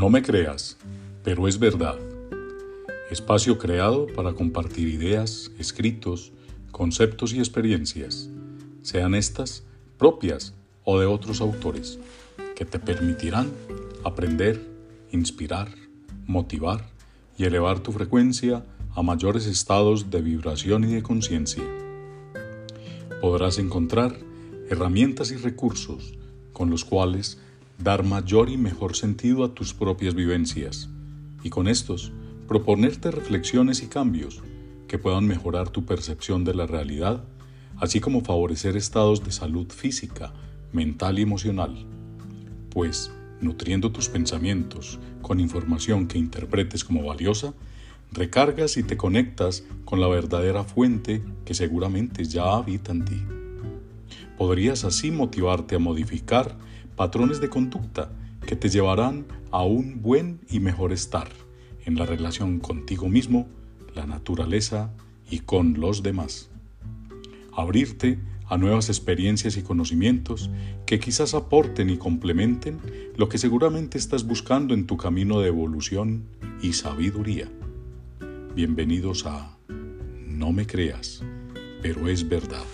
No me creas, pero es verdad. Espacio creado para compartir ideas, escritos, conceptos y experiencias, sean estas propias o de otros autores, que te permitirán aprender, inspirar, motivar y elevar tu frecuencia a mayores estados de vibración y de conciencia. Podrás encontrar herramientas y recursos con los cuales dar mayor y mejor sentido a tus propias vivencias y con estos proponerte reflexiones y cambios que puedan mejorar tu percepción de la realidad, así como favorecer estados de salud física, mental y emocional. Pues, nutriendo tus pensamientos con información que interpretes como valiosa, recargas y te conectas con la verdadera fuente que seguramente ya habita en ti. Podrías así motivarte a modificar patrones de conducta que te llevarán a un buen y mejor estar en la relación contigo mismo, la naturaleza y con los demás. Abrirte a nuevas experiencias y conocimientos que quizás aporten y complementen lo que seguramente estás buscando en tu camino de evolución y sabiduría. Bienvenidos a No me creas, pero es verdad.